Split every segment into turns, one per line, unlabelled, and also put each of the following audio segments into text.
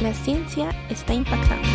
La ciencia está impactando.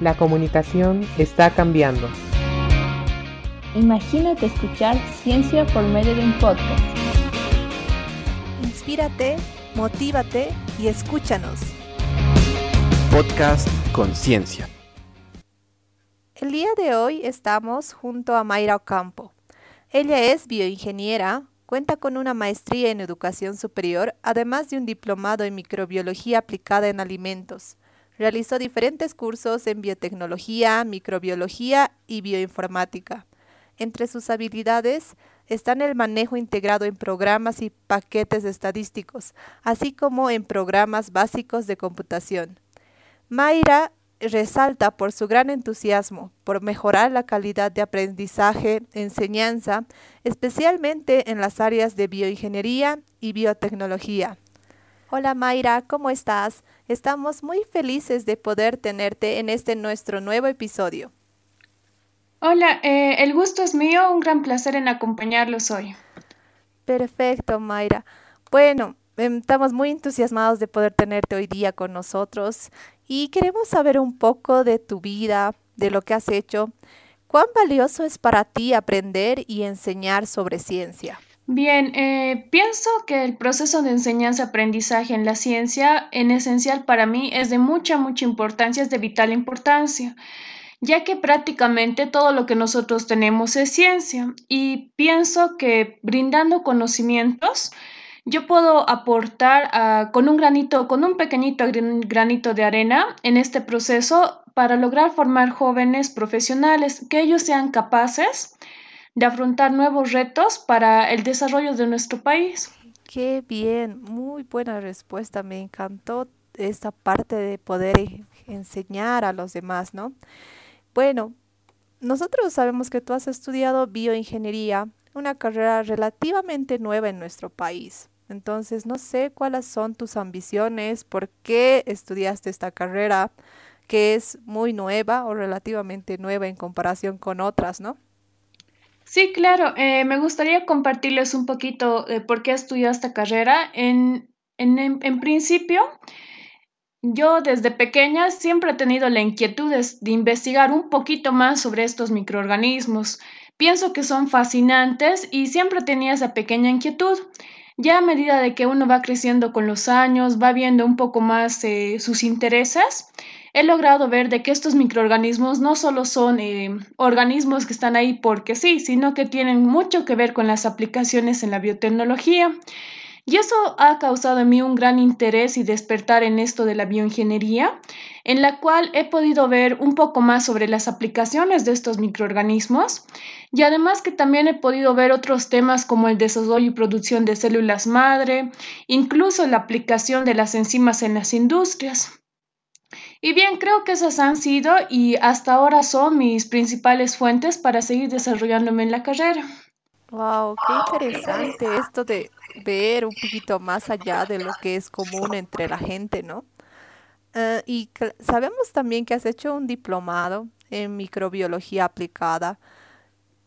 La comunicación está cambiando.
Imagínate escuchar ciencia por medio de un podcast.
Inspírate, motívate y escúchanos.
Podcast Conciencia.
El día de hoy estamos junto a Mayra Ocampo. Ella es bioingeniera, cuenta con una maestría en educación superior, además de un diplomado en microbiología aplicada en alimentos. Realizó diferentes cursos en biotecnología, microbiología y bioinformática. Entre sus habilidades están el manejo integrado en programas y paquetes estadísticos, así como en programas básicos de computación. Mayra resalta por su gran entusiasmo por mejorar la calidad de aprendizaje, enseñanza, especialmente en las áreas de bioingeniería y biotecnología. Hola Mayra, ¿cómo estás? Estamos muy felices de poder tenerte en este nuestro nuevo episodio.
Hola, eh, el gusto es mío, un gran placer en acompañarlos hoy.
Perfecto, Mayra. Bueno, estamos muy entusiasmados de poder tenerte hoy día con nosotros y queremos saber un poco de tu vida, de lo que has hecho. ¿Cuán valioso es para ti aprender y enseñar sobre ciencia?
Bien, eh, pienso que el proceso de enseñanza-aprendizaje en la ciencia, en esencial para mí, es de mucha, mucha importancia, es de vital importancia ya que prácticamente todo lo que nosotros tenemos es ciencia y pienso que brindando conocimientos, yo puedo aportar ah, con un granito, con un pequeñito granito de arena en este proceso para lograr formar jóvenes profesionales, que ellos sean capaces de afrontar nuevos retos para el desarrollo de nuestro país.
Qué bien, muy buena respuesta, me encantó esta parte de poder enseñar a los demás, ¿no? Bueno, nosotros sabemos que tú has estudiado bioingeniería, una carrera relativamente nueva en nuestro país. Entonces, no sé cuáles son tus ambiciones, por qué estudiaste esta carrera, que es muy nueva o relativamente nueva en comparación con otras, ¿no?
Sí, claro. Eh, me gustaría compartirles un poquito de por qué estudié esta carrera. En, en, en principio, yo desde pequeña siempre he tenido la inquietud de, investigar un poquito más sobre estos microorganismos. Pienso que son fascinantes y siempre tenía esa pequeña inquietud. Ya a medida de que uno va creciendo con los años, va viendo un poco más eh, sus intereses, he logrado ver de que estos microorganismos no solo son eh, organismos que están ahí porque sí, sino que tienen mucho que ver con las aplicaciones en la biotecnología. Y eso ha causado en mí un gran interés y despertar en esto de la bioingeniería, en la cual he podido ver un poco más sobre las aplicaciones de estos microorganismos y además que también he podido ver otros temas como el desarrollo y producción de células madre, incluso la aplicación de las enzimas en las industrias. Y bien, creo que esas han sido y hasta ahora son mis principales fuentes para seguir desarrollándome en la carrera.
Wow, qué interesante esto de ver un poquito más allá de lo que es común entre la gente, ¿no? Eh, y sabemos también que has hecho un diplomado en microbiología aplicada.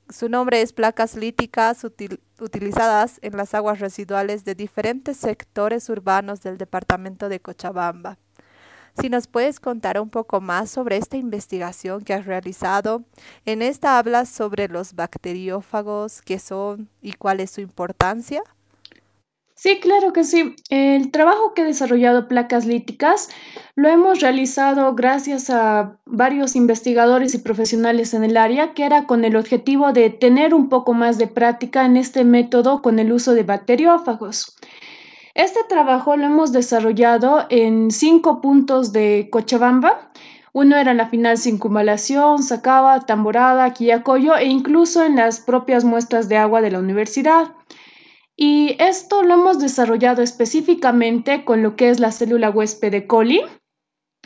Su nombre es placas líticas utilizadas en las aguas residuales de diferentes sectores urbanos del departamento de Cochabamba. Si nos puedes contar un poco más sobre esta investigación que has realizado. En esta hablas sobre los bacteriófagos, qué son y cuál es su importancia.
Sí, claro que sí. El trabajo que he desarrollado placas líticas lo hemos realizado gracias a varios investigadores y profesionales en el área, que era con el objetivo de tener un poco más de práctica en este método con el uso de bacteriófagos. Este trabajo lo hemos desarrollado en cinco puntos de Cochabamba. Uno era la final circunvalación, Sacaba, Tamborada, Quillacoyo e incluso en las propias muestras de agua de la universidad. Y esto lo hemos desarrollado específicamente con lo que es la célula huésped de coli,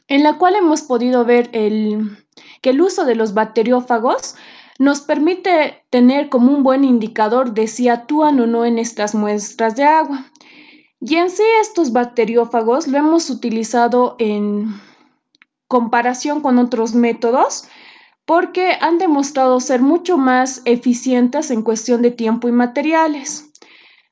en la cual hemos podido ver que el uso de los bacteriófagos nos permite tener como un buen indicador de si actúan o no en estas muestras de agua. Y en sí estos bacteriófagos lo hemos utilizado en comparación con otros métodos porque han demostrado ser mucho más eficientes en cuestión de tiempo y materiales.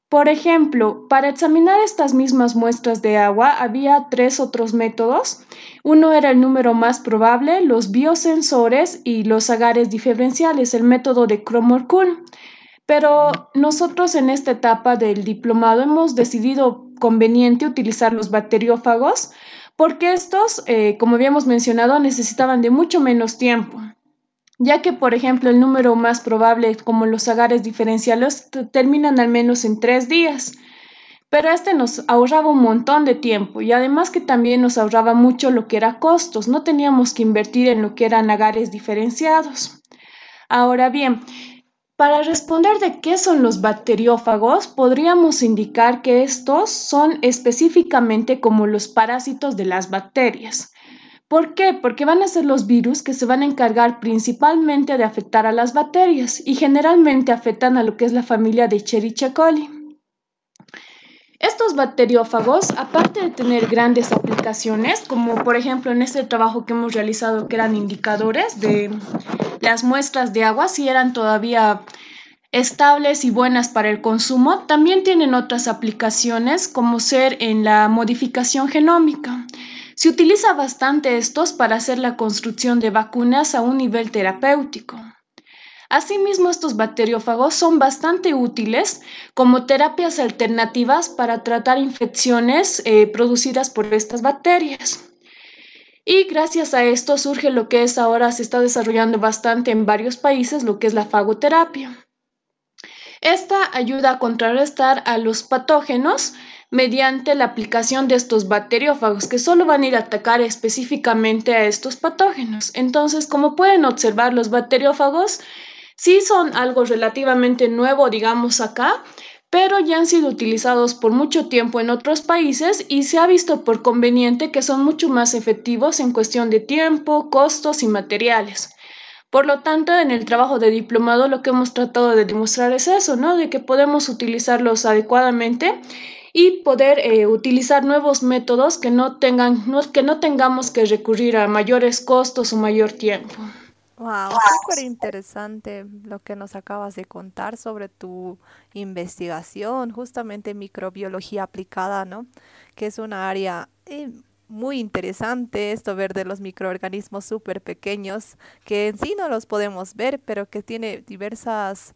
Por ejemplo, para examinar estas mismas muestras de agua había tres otros métodos. Uno era el número más probable, los biosensores y los agares diferenciales, el método de Cromorkull. Pero nosotros en esta etapa del diplomado hemos decidido conveniente utilizar los bacteriófagos porque estos, eh, como habíamos mencionado, necesitaban de mucho menos tiempo ya que, por ejemplo, el número más probable, como los agares diferenciales, terminan al menos en tres días. Pero este nos ahorraba un montón de tiempo y además que también nos ahorraba mucho lo que era costos, no teníamos que invertir en lo que eran agares diferenciados. Ahora bien, para responder de qué son los bacteriófagos, podríamos indicar que estos son específicamente como los parásitos de las bacterias. ¿Por qué? Porque van a ser los virus que se van a encargar principalmente de afectar a las bacterias y generalmente afectan a lo que es la familia de Escherichia. Estos bacteriófagos, aparte de tener grandes aplicaciones, como por ejemplo en este trabajo que hemos realizado que eran indicadores de las muestras de agua, si eran todavía estables y buenas para el consumo, también tienen otras aplicaciones como ser en la modificación genómica. Se utiliza bastante estos para hacer la construcción de vacunas a un nivel terapéutico. Asimismo, estos bacteriófagos son bastante útiles como terapias alternativas para tratar infecciones eh, producidas por estas bacterias. Y gracias a esto surge lo que es ahora, se está desarrollando bastante en varios países, lo que es la fagoterapia. Esta ayuda a contrarrestar a los patógenos mediante la aplicación de estos bacteriófagos que solo van a ir a atacar específicamente a estos patógenos. Entonces, como pueden observar, los bacteriófagos sí son algo relativamente nuevo, digamos acá, pero ya han sido utilizados por mucho tiempo en otros países y se ha visto por conveniente que son mucho más efectivos en cuestión de tiempo, costos y materiales. Por lo tanto, en el trabajo de diplomado lo que hemos tratado de demostrar es eso, ¿no? De que podemos utilizarlos adecuadamente y poder eh, utilizar nuevos métodos que no, tengan, que no tengamos que recurrir a mayores costos o mayor tiempo.
Wow, súper interesante lo que nos acabas de contar sobre tu investigación, justamente microbiología aplicada, ¿no? Que es una área eh, muy interesante esto ver de los microorganismos súper pequeños, que en sí no los podemos ver, pero que tiene diversas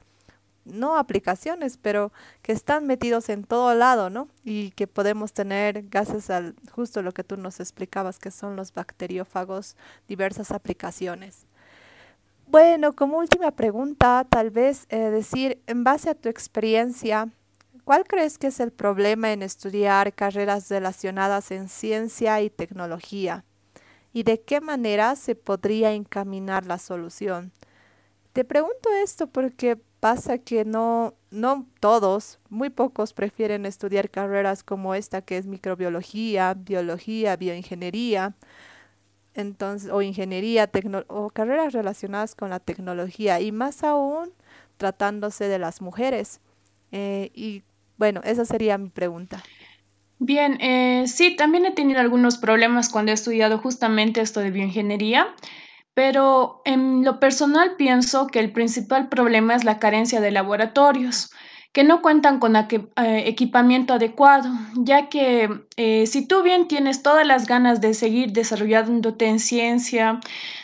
no aplicaciones, pero que están metidos en todo lado, ¿no? Y que podemos tener, gracias al justo lo que tú nos explicabas, que son los bacteriófagos, diversas aplicaciones. Bueno, como última pregunta, tal vez eh, decir, en base a tu experiencia, ¿cuál crees que es el problema en estudiar carreras relacionadas en ciencia y tecnología? ¿Y de qué manera se podría encaminar la solución? Te pregunto esto porque pasa que no, no todos, muy pocos prefieren estudiar carreras como esta que es microbiología, biología, bioingeniería, entonces, o ingeniería, o carreras relacionadas con la tecnología, y más aún tratándose de las mujeres. Eh, y bueno, esa sería mi pregunta.
Bien, eh, sí, también he tenido algunos problemas cuando he estudiado justamente esto de bioingeniería. Pero en lo personal pienso que el principal problema es la carencia de laboratorios que no cuentan con eh, equipamiento adecuado, ya que eh, si tú bien tienes todas las ganas de seguir desarrollándote en ciencia,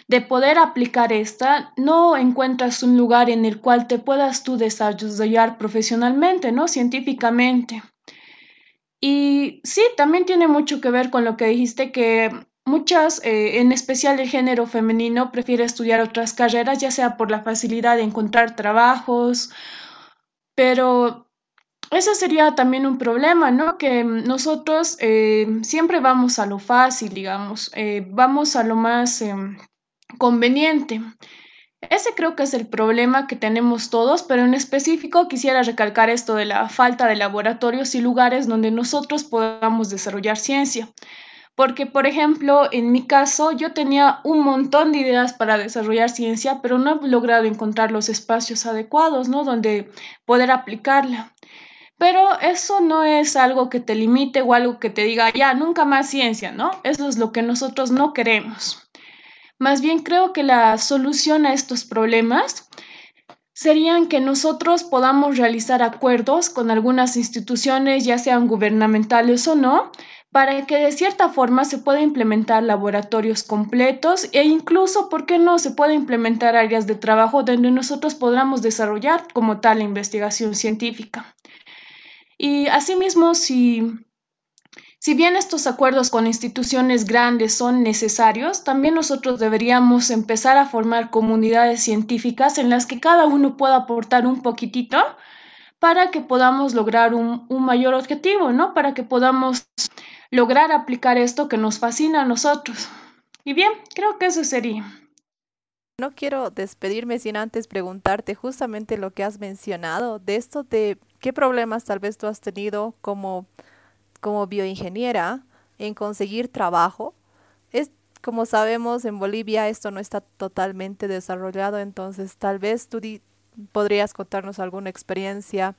de poder aplicar esta, no encuentras un lugar en el cual te puedas tú desarrollar profesionalmente, ¿no? Científicamente. Y sí, también tiene mucho que ver con lo que dijiste que Muchas, eh, en especial el género femenino, prefiere estudiar otras carreras, ya sea por la facilidad de encontrar trabajos, pero ese sería también un problema, ¿no? Que nosotros eh, siempre vamos a lo fácil, digamos, eh, vamos a lo más em, conveniente. Ese creo que es el problema que tenemos todos, pero en específico quisiera recalcar esto de la falta de laboratorios y lugares donde nosotros podamos desarrollar ciencia. Porque, por ejemplo, en mi caso, yo tenía un montón de ideas para desarrollar ciencia, pero no he logrado encontrar los espacios adecuados, ¿no? Donde poder aplicarla. Pero eso no es algo que te limite o algo que te diga, ya, nunca más ciencia, ¿no? Eso es lo que nosotros no queremos. Más bien creo que la solución a estos problemas serían que nosotros podamos realizar acuerdos con algunas instituciones, ya sean gubernamentales o no, para que de cierta forma se pueda implementar laboratorios completos e incluso, ¿por qué no?, se pueda implementar áreas de trabajo donde nosotros podamos desarrollar como tal la investigación científica. Y asimismo, si si bien estos acuerdos con instituciones grandes son necesarios, también nosotros deberíamos empezar a formar comunidades científicas en las que cada uno pueda aportar un poquitito para que podamos lograr un, mayor objetivo, ¿no? Para que podamos lograr aplicar esto que nos fascina a nosotros. Y bien, creo que eso sería.
No quiero despedirme sin antes preguntarte justamente lo que has mencionado, de esto de qué problemas tal vez tú has tenido como como bioingeniera en conseguir trabajo. Es, como sabemos, en Bolivia esto no está totalmente desarrollado, entonces tal vez tú podrías contarnos alguna experiencia,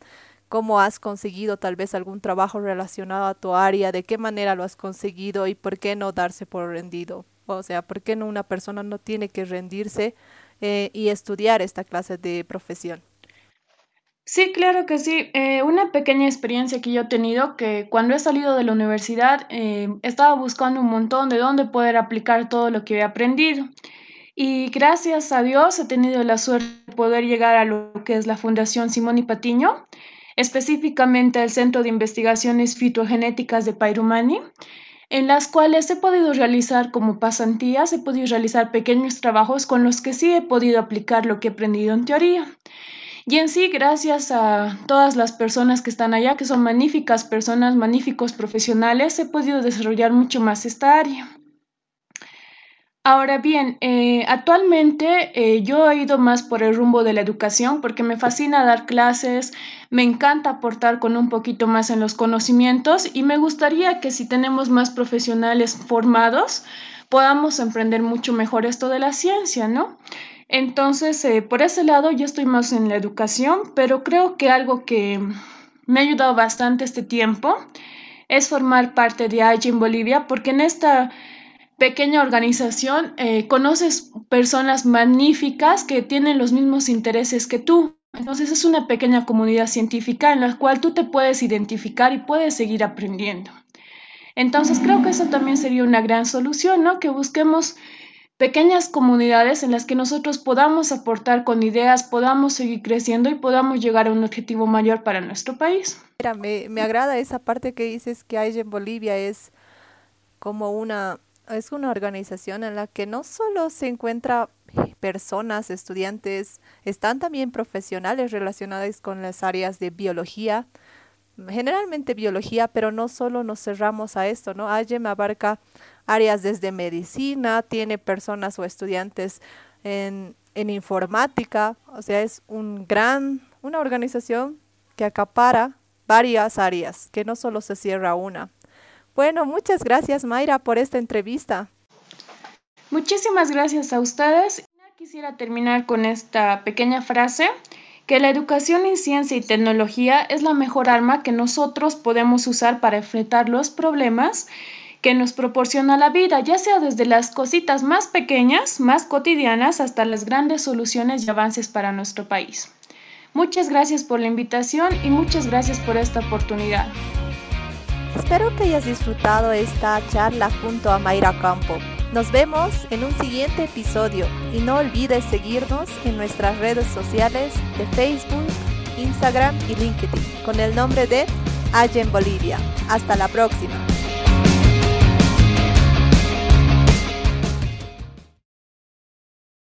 cómo has conseguido tal vez algún trabajo relacionado a tu área, de qué manera lo has conseguido y por qué no darse por rendido. O sea, por qué no una persona no tiene que rendirse eh, y estudiar esta clase de profesión.
Sí, claro que sí. Eh, una pequeña experiencia que yo he tenido, que cuando he salido de la universidad, eh, estaba buscando un montón de dónde poder aplicar todo lo que he aprendido. Y gracias a Dios he tenido la suerte de poder llegar a lo que es la Fundación Simón y Patiño, específicamente al Centro de Investigaciones Fitogenéticas de Pairumani, en las cuales he podido realizar como pasantías, he podido realizar pequeños trabajos con los que sí he podido aplicar lo que he aprendido en teoría. Y en sí, gracias a todas las personas que están allá, que son magníficas personas, magníficos profesionales, he podido desarrollar mucho más esta área. Ahora bien, eh, actualmente eh, yo he ido más por el rumbo de la educación porque me fascina dar clases, me encanta aportar con un poquito más en los conocimientos y me gustaría que si tenemos más profesionales formados, podamos emprender mucho mejor esto de la ciencia, ¿no? Entonces, eh, por ese lado, yo estoy más en la educación, pero creo que algo que me ha ayudado bastante este tiempo es formar parte de AGE en Bolivia, porque en esta pequeña organización eh, conoces personas magníficas que tienen los mismos intereses que tú. Entonces es una pequeña comunidad científica en la cual tú te puedes identificar y puedes seguir aprendiendo. Entonces creo que eso también sería una gran solución, ¿no? Que busquemos pequeñas comunidades en las que nosotros podamos aportar con ideas, podamos seguir creciendo y podamos llegar a un objetivo mayor para nuestro país.
Mira, me, me agrada esa parte que dices que hay en Bolivia es como una es una organización en la que no solo se encuentra personas, estudiantes, están también profesionales relacionados con las áreas de biología, generalmente biología, pero no solo nos cerramos a esto, ¿no? AYEM abarca áreas desde medicina, tiene personas o estudiantes en, en informática, o sea, es un gran, una organización que acapara varias áreas, que no solo se cierra una. Bueno, muchas gracias Mayra por esta entrevista.
Muchísimas gracias a ustedes. Quisiera terminar con esta pequeña frase que la educación en ciencia y tecnología es la mejor arma que nosotros podemos usar para enfrentar los problemas que nos proporciona la vida, ya sea desde las cositas más pequeñas, más cotidianas, hasta las grandes soluciones y avances para nuestro país. Muchas gracias por la invitación y muchas gracias por esta oportunidad.
Espero que hayas disfrutado esta charla junto a Mayra Campo. Nos vemos en un siguiente episodio y no olvides seguirnos en nuestras redes sociales de Facebook, Instagram y LinkedIn con el nombre de Allen Bolivia. Hasta la próxima.